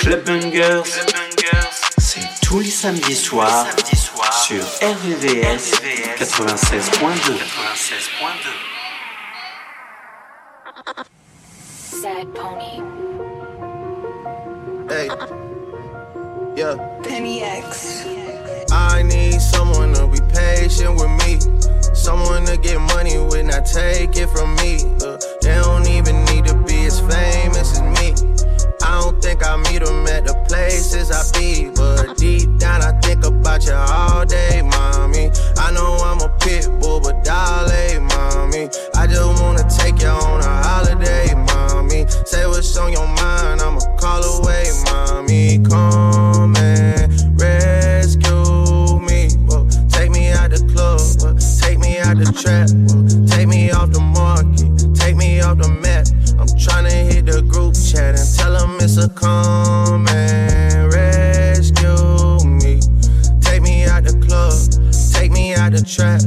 Club c'est tous les samedis soirs sur RVVS 96.2. Sad pony. Hey. Yeah. Penny X. I need someone to be patient with me. Someone to get money when I take it from me. Uh, they don't even need to be as famous as me. I don't think I meet them at the places I be. But deep down, I think about you all day, mommy. I know I'm a pit bull, but darling, mommy. I just wanna take you on a holiday, mommy. Say what's on your mind, I'ma call away, mommy. Come and the trap, uh, take me off the market, take me off the map. I'm tryna hit the group chat and tell them it's a come and rescue me. Take me out the club, take me out the trap,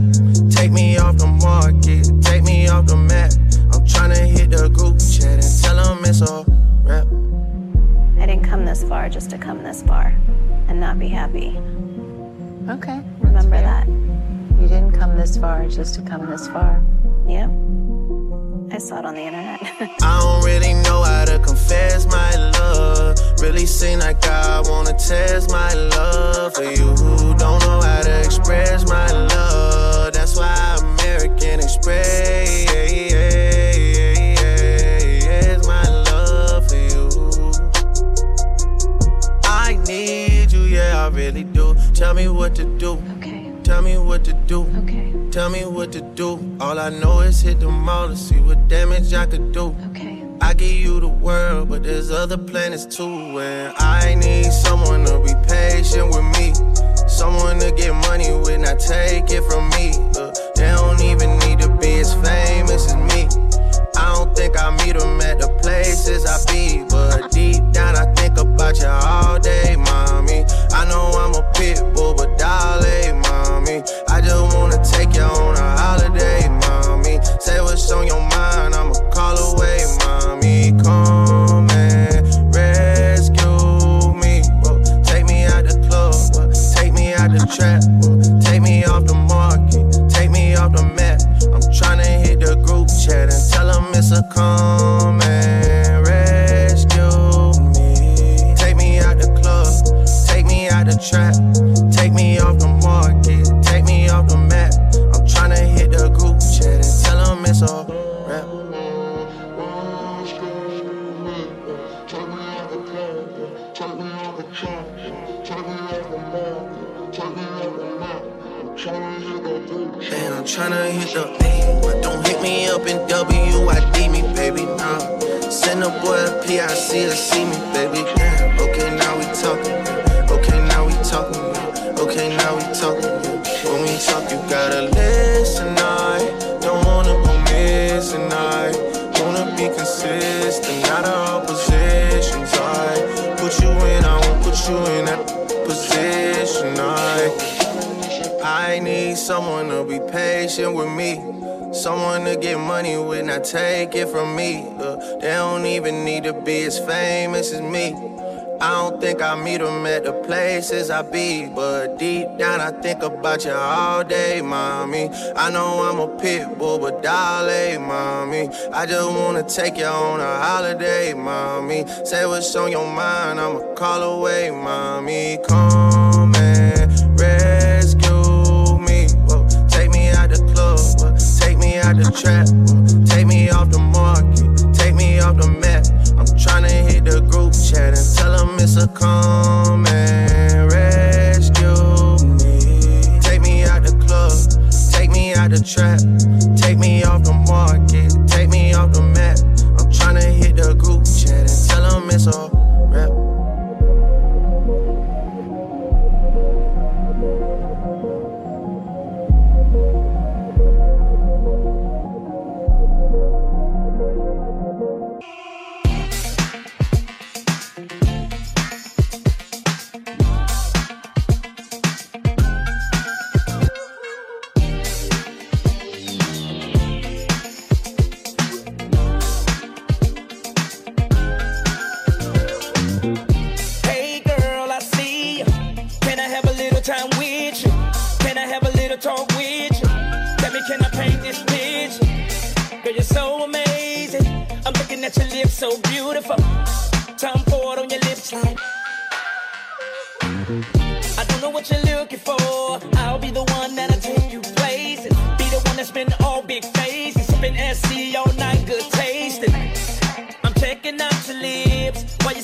take me off the market, take me off the map. I'm tryna hit the group chat and tell them it's a rap. I didn't come this far just to come this far and not be happy. Okay. Remember that. You didn't come this far just to come this far. Yep. I saw it on the internet. I don't really know how to confess my love. Really seem like I wanna test my love for you who don't know how to express my love. That's why American Express my love for you. I need you, yeah, I really do. Tell me what to do. okay. Tell me what to do. Okay. Tell me what to do. All I know is hit the mall to see what damage I could do. Okay. I give you the world, but there's other planets too. And I need someone to be patient with me. Someone to get money when I take it from me. Uh, they don't even need to be as famous as me. I don't think I meet them at the places I be. But deep down, I think about you all day, mommy. I know I'm a pit bull, but darling, mommy. I just wanna take you on a holiday, mommy. Say what's on your mind, I'ma call away, mommy. Come and rescue me. Whoa. Take me out the club, whoa. take me out the trap, whoa. take me off the market, take me off the map. I'm tryna hit the group chat and tell them it's a come PIC to see me, baby. Okay, now we talking, okay, now we talking, okay, now we talking. When we talk, you gotta listen, I don't wanna go missing, I wanna be consistent, not all positions, I put you in, I won't put you in that position, I. I need someone to be patient with me. Someone to get money when I take it from me. Uh, they don't even need to be as famous as me. I don't think I meet them at the places I be. But deep down, I think about you all day, mommy. I know I'm a pit bull, but darling, mommy. I just wanna take you on a holiday, mommy. Say what's on your mind, I'ma call away, mommy. Come and rescue out the trap, take me off the market, take me off the map. I'm tryna hit the group chat and tell them it's a come and rescue me. Take me out the club, take me out the trap, not your lips. Why you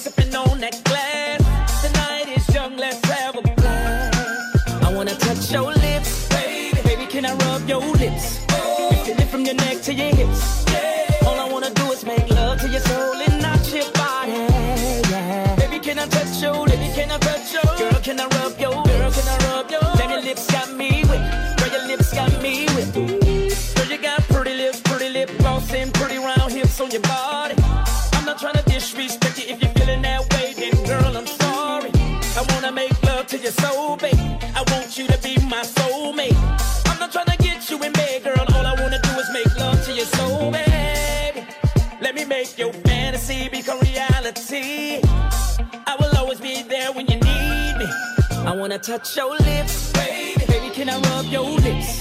wanna touch your lips, baby. Baby, can I rub your lips?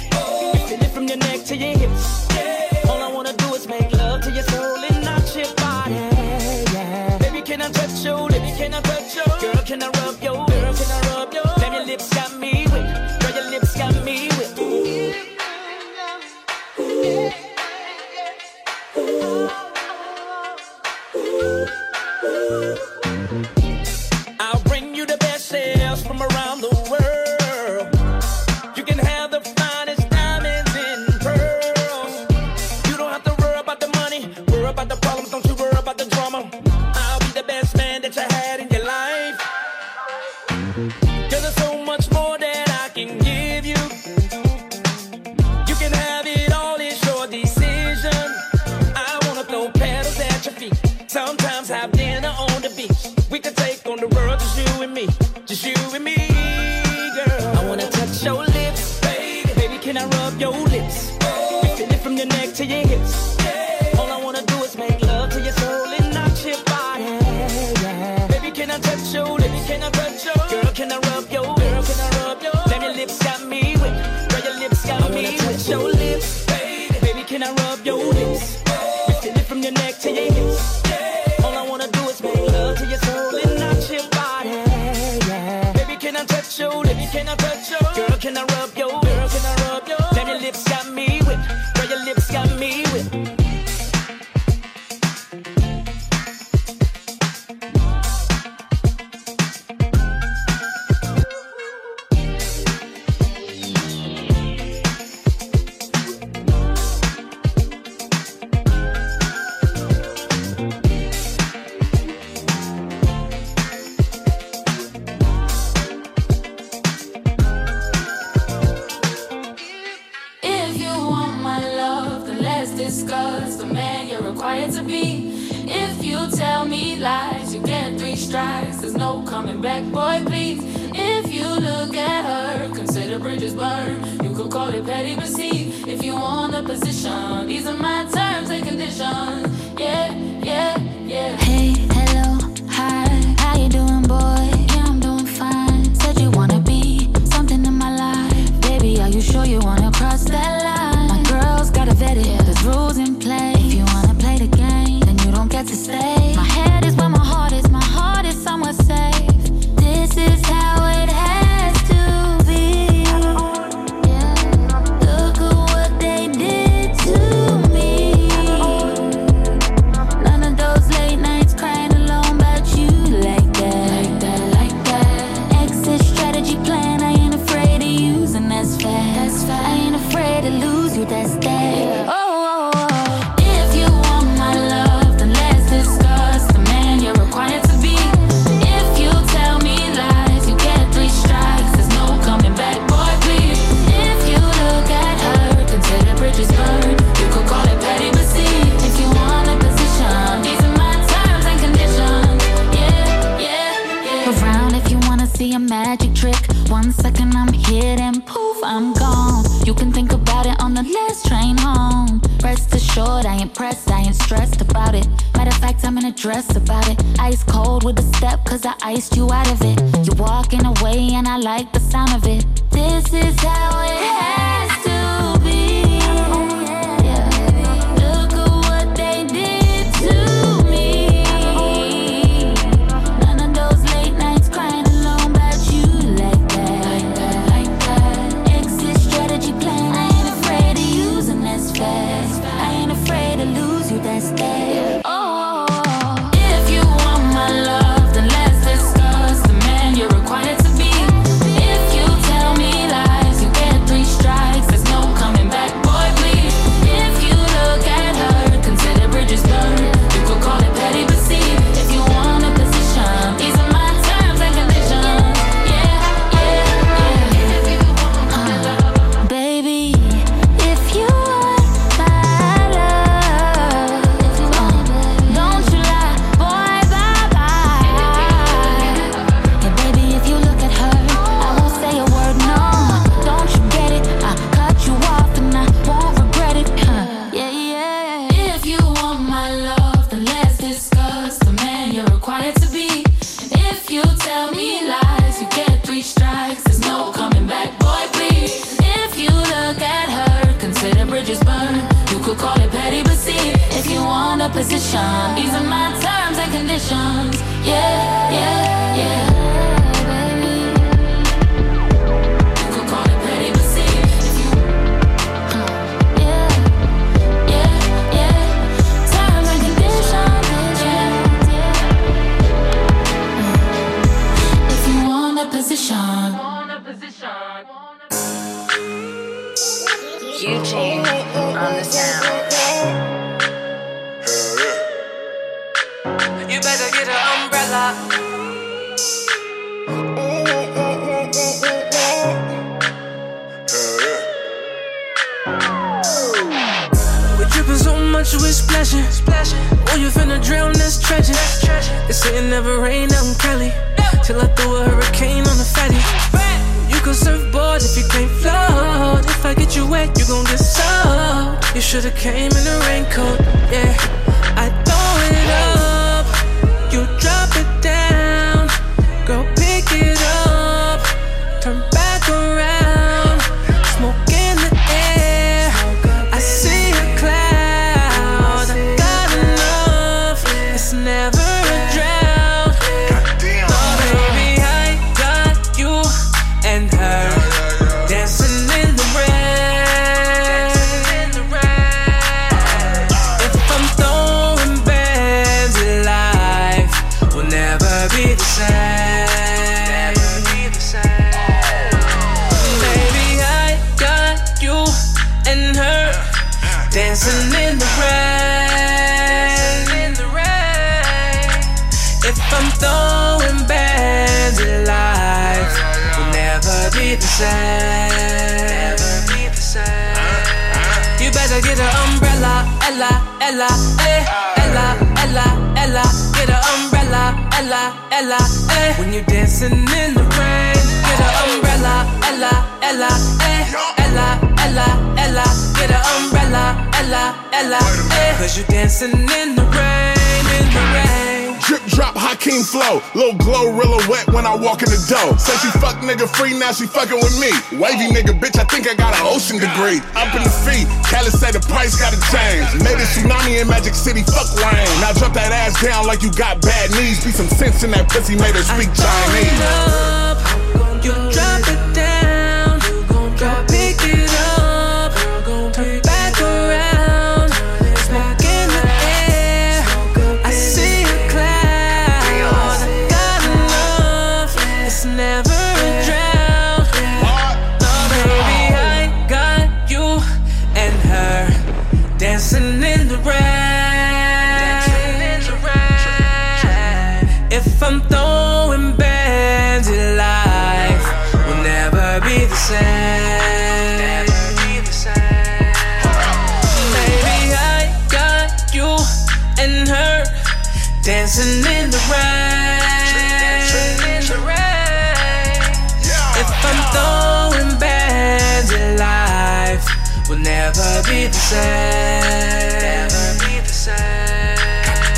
Eh. Cause you're dancing in the rain, in the rain. Drip drop Hakeem flow. Little glow rilla wet when I walk in the door. Say she fuck nigga free, now she fucking with me. Wavy nigga, bitch, I think I got an ocean degree. Up in the feet, Cali say the price gotta change. Made a tsunami in Magic City, fuck rain. Now drop that ass down like you got bad knees. Be some sense in that pussy, made her speak Chinese. up, you drop it dancing in the rain. If I'm throwing bands, life will never be the same.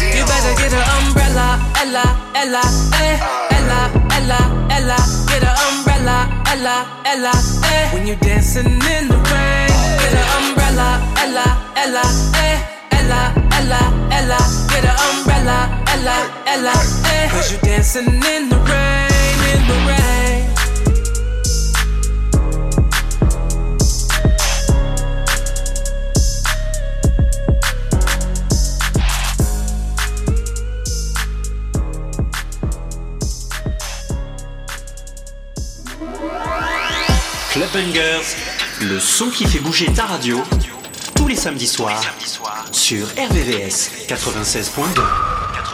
You better get an umbrella, Ella, Ella, eh, Ella, Ella, Ella. Get an umbrella, Ella, Ella, eh. When you're dancing in the rain, get an umbrella, Ella, Ella, eh, Ella, Ella, Ella. Get an umbrella, Ella, Ella, eh. Cause you're dancing in the rain, in the rain. Club Bangers, le son qui fait bouger ta radio, tous les samedis soirs, sur RVVS 96.2.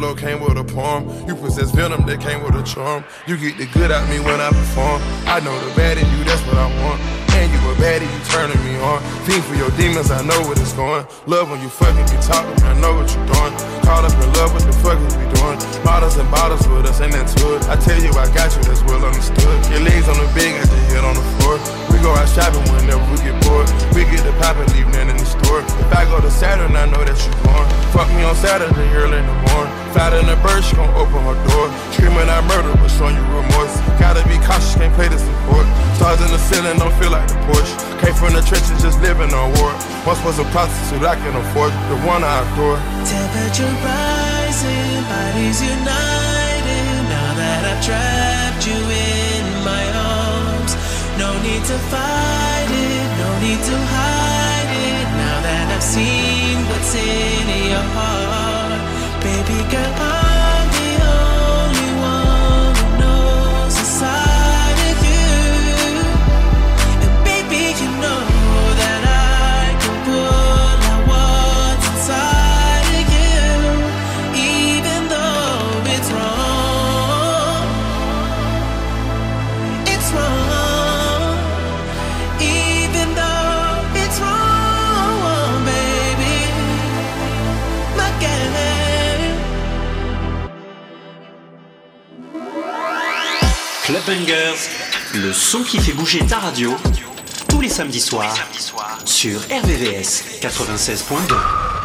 envelope, came with a palm. You possess venom that came with a charm. You get the good out me when I perform. I know the bad in you, that's what I want. And you a baddie, you turning me on. Fiend for your demons, I know what it's going. Love when you fucking me, talking, I know what you're doing. Caught up in love, what the fuck is we doing? Bottles and bottles with us, ain't that it? I tell you, I got you, that's well understood. Your legs on the bed, got your head on the floor. We go out shopping whenever we get bored. We get the pop and leave nothing in the store. If I go to Saturn, I know that you born. Fuck me on Saturday early in the morning. Fat in the bird, she gon' open her door. Screaming out murder, but showing you remorse. Gotta be cautious, can't play this support. Stars in the ceiling, don't feel like the Porsche. Came from the trenches, just living on war. Once was a prostitute, I can afford the one I adore. Temperature rising, bodies united. Now that I've trapped you in my arms, no need to fight it, no need to hide it. Now that I've seen what's in your heart, baby girl, Club le son qui fait bouger ta radio, tous les samedis soirs, sur RVVS 96.2.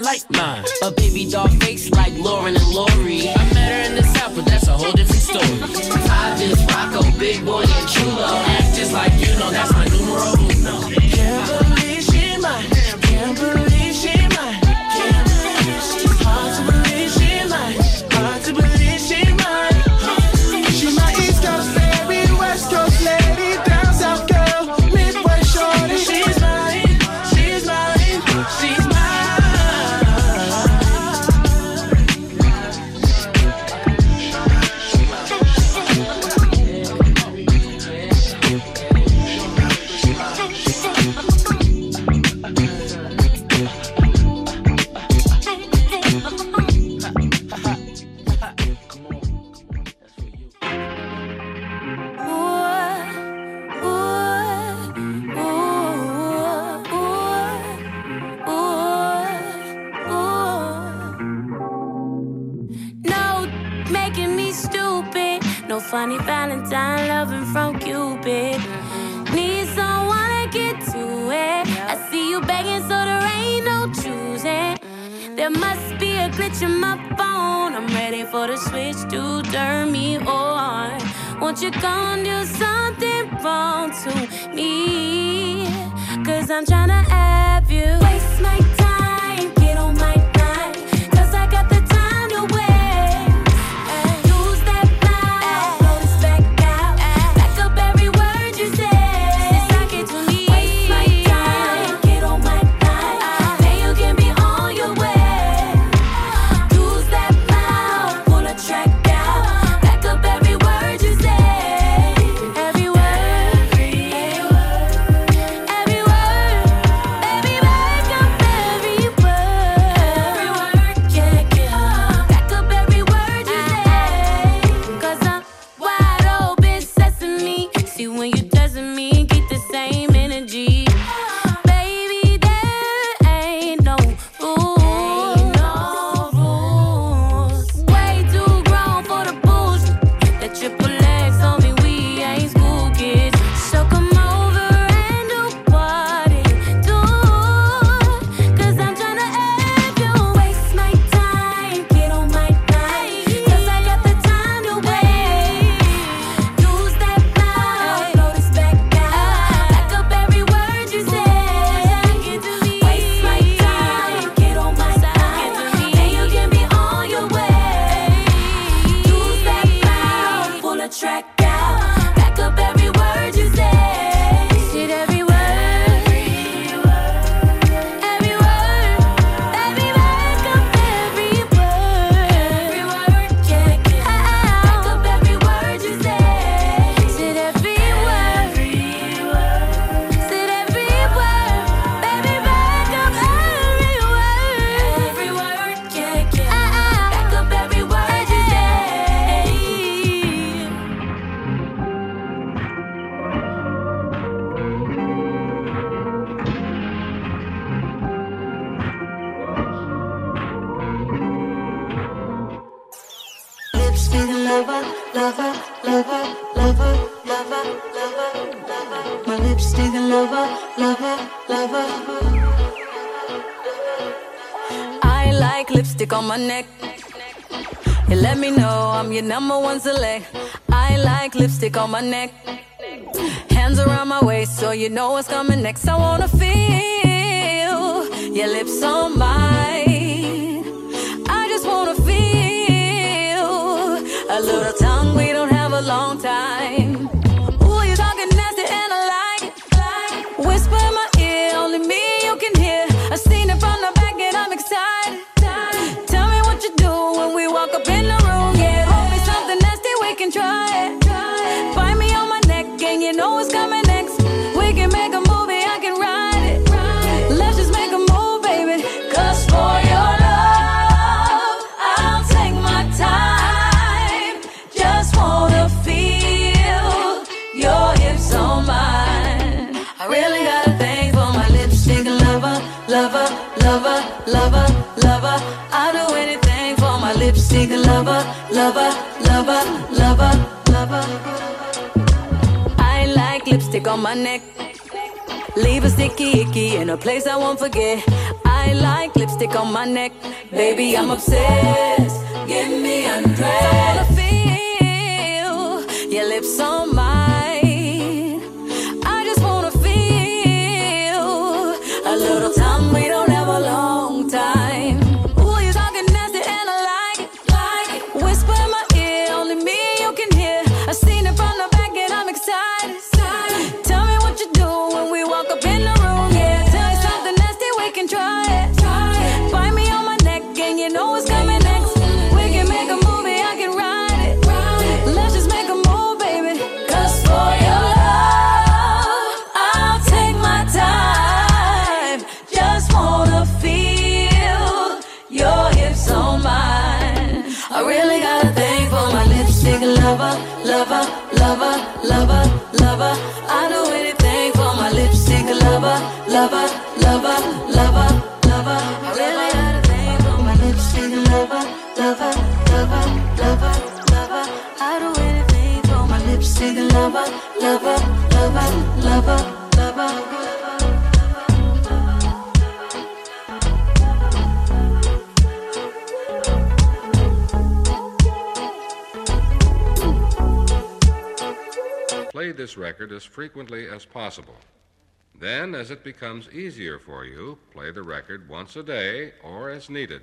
like. A baby doll face like Lauren and Lori. I met her in the south, but that's a whole different story. I just rock a big boy and chulo. Act just like you know that's when you doesn't mean lipstick on my neck. Hands around my waist, so you know what's coming next. I wanna feel your lips on my lover, lover, lover, lover, lover. I like lipstick on my neck. Leave a sticky icky in a place I won't forget. I like lipstick on my neck. Baby, I'm obsessed. Give me undressed. All I feel, your lips on my lover, lover, lover, lover. I do anything for my lipstick lover, lover, lover, lover, lover. I really had a thing for my lipstick lover, lover, lover, lover, lover. I do anything for my lipstick lover, lover, lover, lover. read this record as frequently as possible. Then, as it becomes easier for you, play the record once a day or as needed.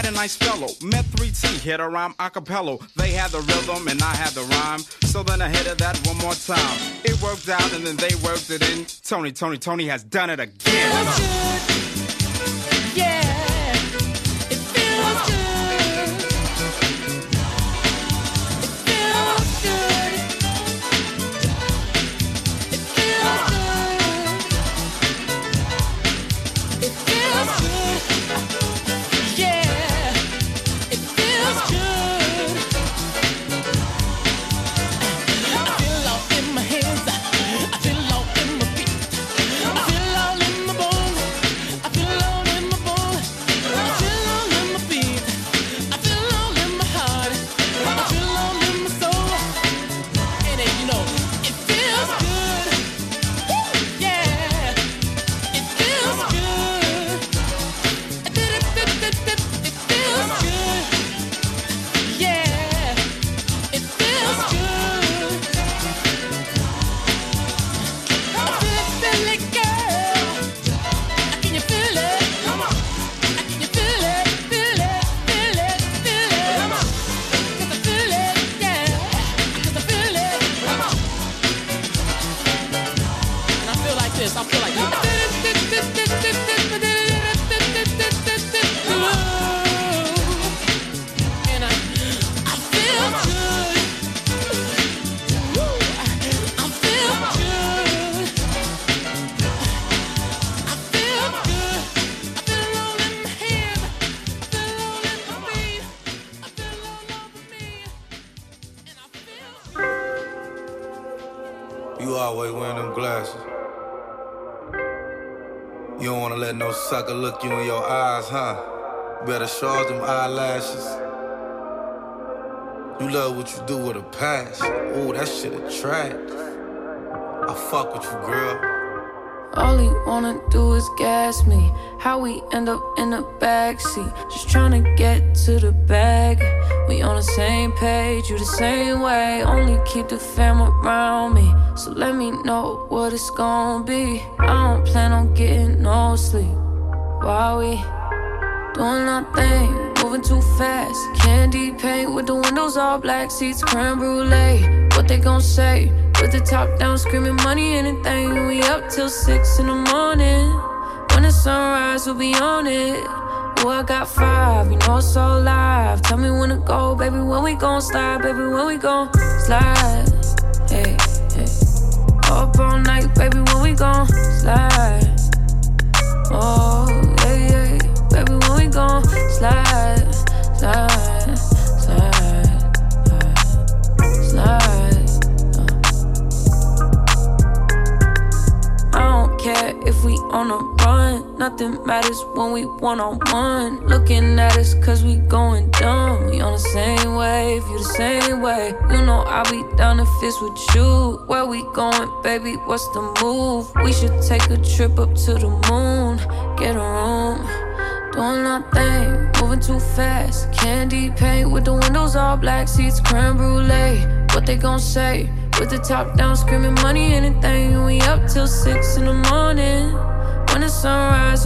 quite a nice fellow. Met 3T, hit a rhyme a cappella. They had the rhythm and I had the rhyme. So then I hit it that one more time. It worked out and then they worked it in. Tony, Tony, Tony has done it again. You always wearing them glasses. You don't wanna let no sucker look you in your eyes, huh? Better charge them eyelashes. You love what you do with a passion. Ooh, that shit attracts. I fuck with you, girl. All he wanna do is gas me. How we end up in the backseat? Just trying to get to the bag. We on the same page, you the same way. Only keep the fam around me. So let me know what it's gonna be. I don't plan on getting no sleep. While we doing our thing, moving too fast. Candy paint with the windows all black, seats creme brulee. What they gon' say? With the top down, screaming money, anything. We up till six in the morning. When the sunrise, we'll be on it. Oh, I got five, you know it's so live. Tell me when to go, baby. When we gon' slide, baby. When we gon' slide. Up all night, baby. When we gon' slide. Oh, yeah, yeah. Baby, when we gon' slide, slide, slide, uh, slide. I don't care if we on a. Nothing matters when we one on one. Looking at us cause we going dumb. We on the same wave, you the same way. You know I'll be down if it's with you. Where we going, baby? What's the move? We should take a trip up to the moon. Get a room. Doing our thing, moving too fast. Candy paint with the windows all black, seats creme brulee. What they gon' say? With the top down, screaming money, anything. We up till six in the morning.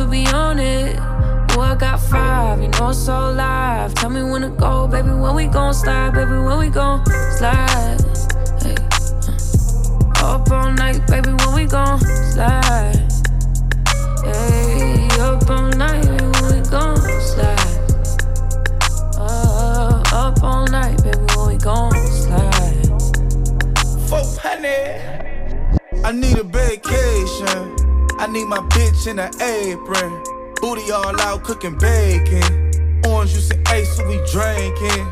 We'll be on it. Oh, I got five, you know it's so live. Tell me when to go, baby. When we gon' slide, baby. When we gon' slide. Hey, uh. Up all night, baby. When we gon' slide. Hey, up all night, baby. When we gon' slide. Uh, up all night, baby. When we gon' slide. 400. I need a vacation. I need my bitch in an apron. Booty all out cooking bacon. Orange juice and ace, so we drinking.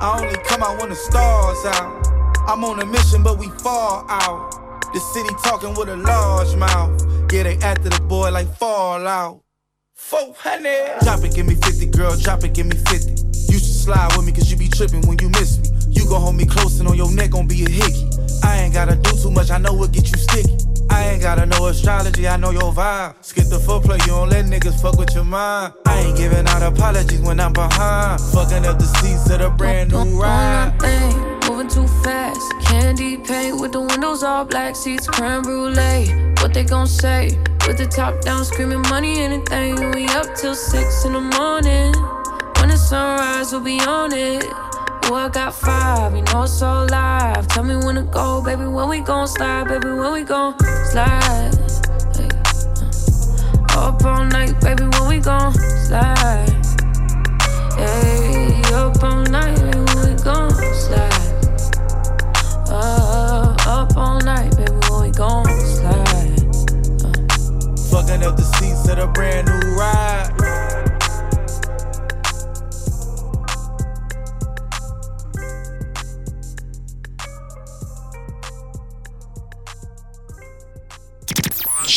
I only come out when the stars out. I'm on a mission, but we fall out. The city talking with a large mouth. Yeah, they after the boy like Fallout. 400. Drop it, give me 50, girl. Drop it, give me 50. You should slide with me, cause you be tripping when you miss me. You gon' hold me close and on your neck gon' be a hickey. I ain't gotta do too much, I know what get you sticky. I ain't gotta know astrology, I know your vibe. Skip the footplay, you don't let niggas fuck with your mind. I ain't giving out apologies when I'm behind. Fucking up the seats of the brand new ride. thing, moving too fast. Candy paint with the windows all black, seats creme brulee. What they gon' say? With the top down, screaming money, anything. We up till six in the morning. When the sunrise, we'll be on it. Oh, I got five, you know it's so live. Tell me when to go, baby. When we gon' slide, baby. When we gon' slide. Hey, uh. Up all night, baby. When we gon' slide. Hey, up all night, baby. When we gon' slide. Uh, up all night, baby. When we gon' slide. Fucking up the seats of the brand new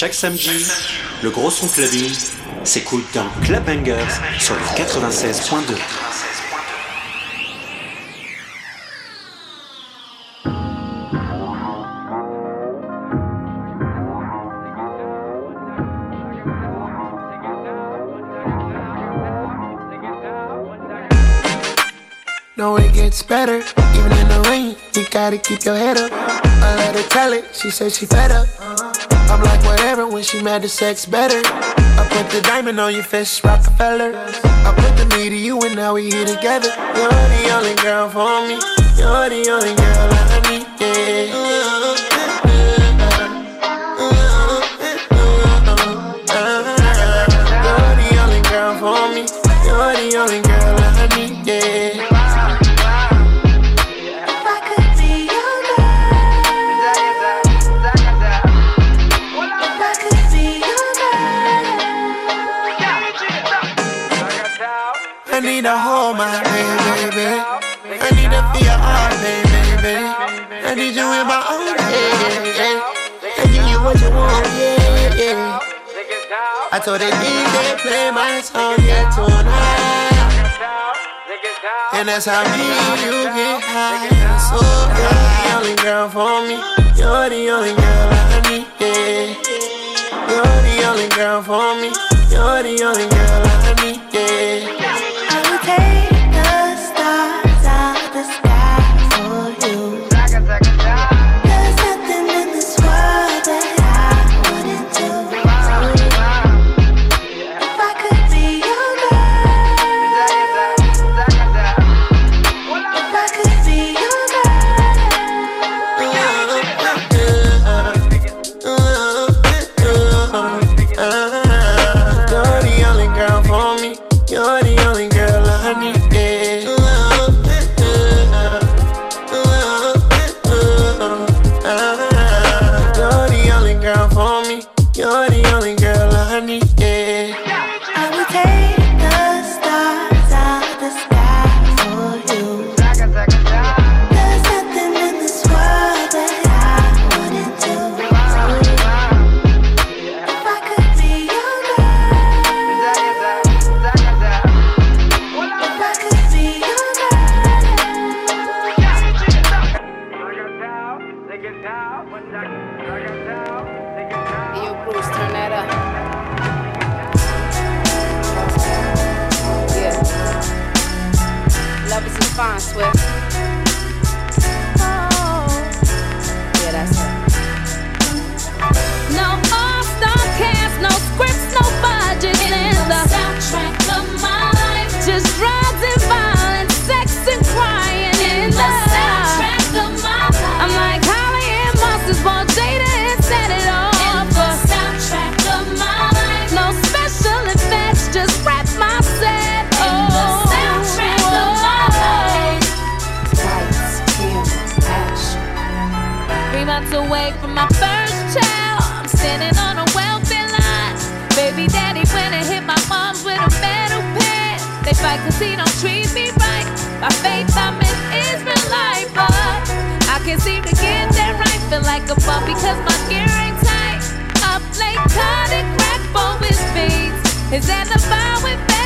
Chaque samedi, le gros son clubbing s'écoute dans Club Bangers sur le 96.2. No, it gets better, even in the rain. You gotta keep your head up. I let her tell it, she said she fed up. I'm like, whatever, when she mad, the sex better. I put the diamond on your fist, Rockefeller. I put the me to you, and now we here together. You're the only girl for me. You're the only girl I need, You're And that's how me and you get high. So you're the only girl for me. You're the only girl I need. Yeah. You're the only girl for me. You're the only girl I need. Yeah. feel like a bum cause my gear ain't tight. Up late, cutting crack for his that the vibe went back.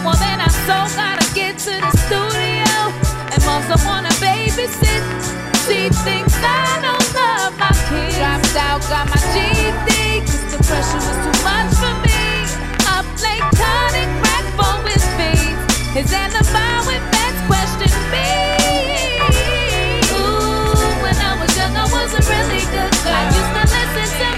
more I so gotta get to the studio. And wanna babysit. I don't love my kids. Dropped out, got my GD. Cause the pressure was too much for me. Up late, for his. His with best. Ooh, when I was was really good. I used to listen to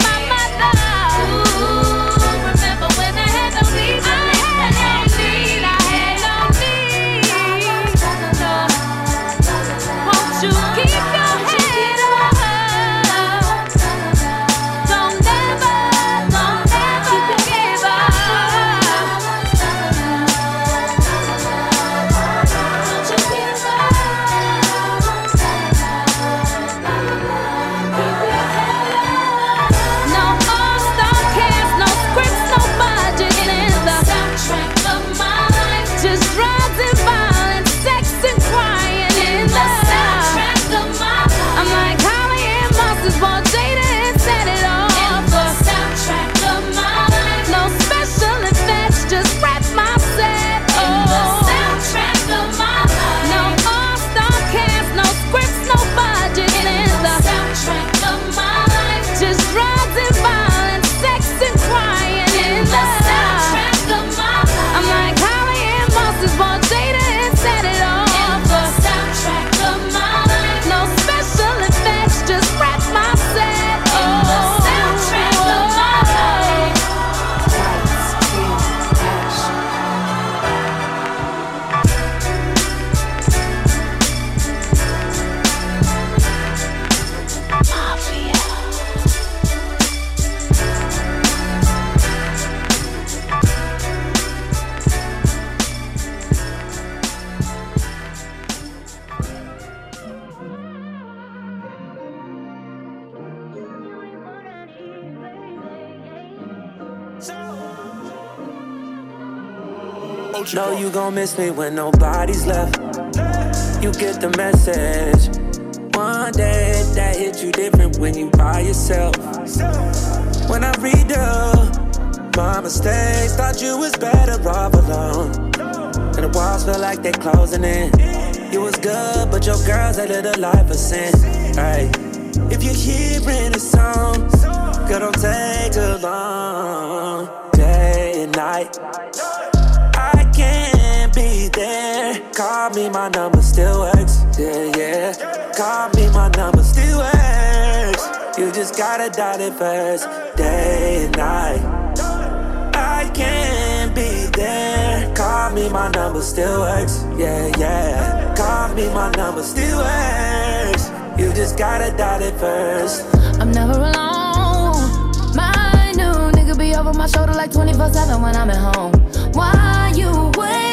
me when nobody's left. You get the message. One day that hit you different when you by yourself. When I read the my mistakes, thought you was better off alone. And the walls feel like they're closing in. You was good, but your girl's a little life of sin. Right. If you're hearing a song, girl, don't take too long. Day and night. Be there. Call me, my number still works. Yeah, yeah. Call me, my number still works. You just gotta dot it first. Day and night. I can't be there. Call me, my number still works. Yeah, yeah. Call me, my number still works. You just gotta dot it first. I'm never alone. My new nigga be over my shoulder like 24 7 when I'm at home. Why you wait?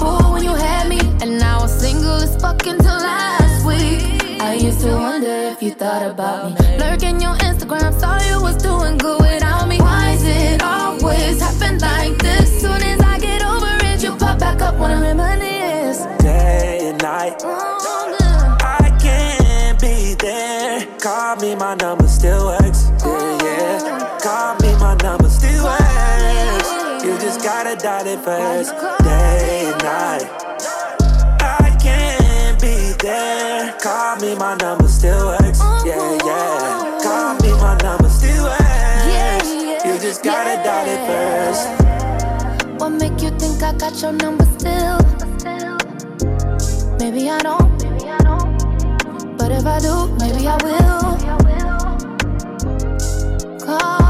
You was on board when you had me, and now I'm single as fuck until last week. I used to wonder if you thought about me. Lurking your Instagram, saw you was doing good without me. Why is it always happen like this? Soon as I get over it, you pop back up when I reminisce. Day and night. Oh, I can't be there. Call me, my number gotta it first. Day and night. I can't be there. Call me, my number still works. Oh, yeah, oh, yeah. Oh. Call me, my number still works. You just gotta dot it first. What make you think I got your number still? Maybe I don't. But if I do, maybe I will. Call